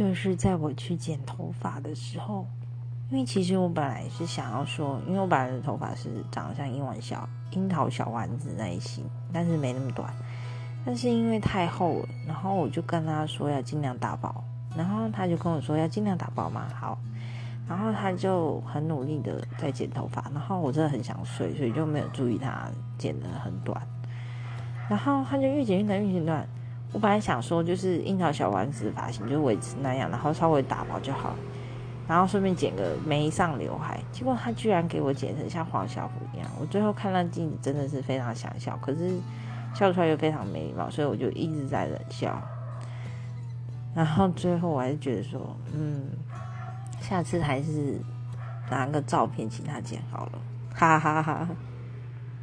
就是在我去剪头发的时候，因为其实我本来是想要说，因为我本来的头发是长得像樱丸小樱桃小丸子那一型，但是没那么短，但是因为太厚了，然后我就跟他说要尽量打薄，然后他就跟我说要尽量打薄嘛，好，然后他就很努力的在剪头发，然后我真的很想睡，所以就没有注意他剪得很短，然后他就越剪越短，越剪越短。我本来想说，就是樱桃小丸子发型，就维持那样，然后稍微打薄就好，然后顺便剪个眉上刘海。结果他居然给我剪成像黄小虎一样，我最后看到镜子真的是非常想笑，可是笑出来又非常没礼貌，所以我就一直在冷笑。然后最后我还是觉得说，嗯，下次还是拿个照片请他剪好了，哈哈哈哈。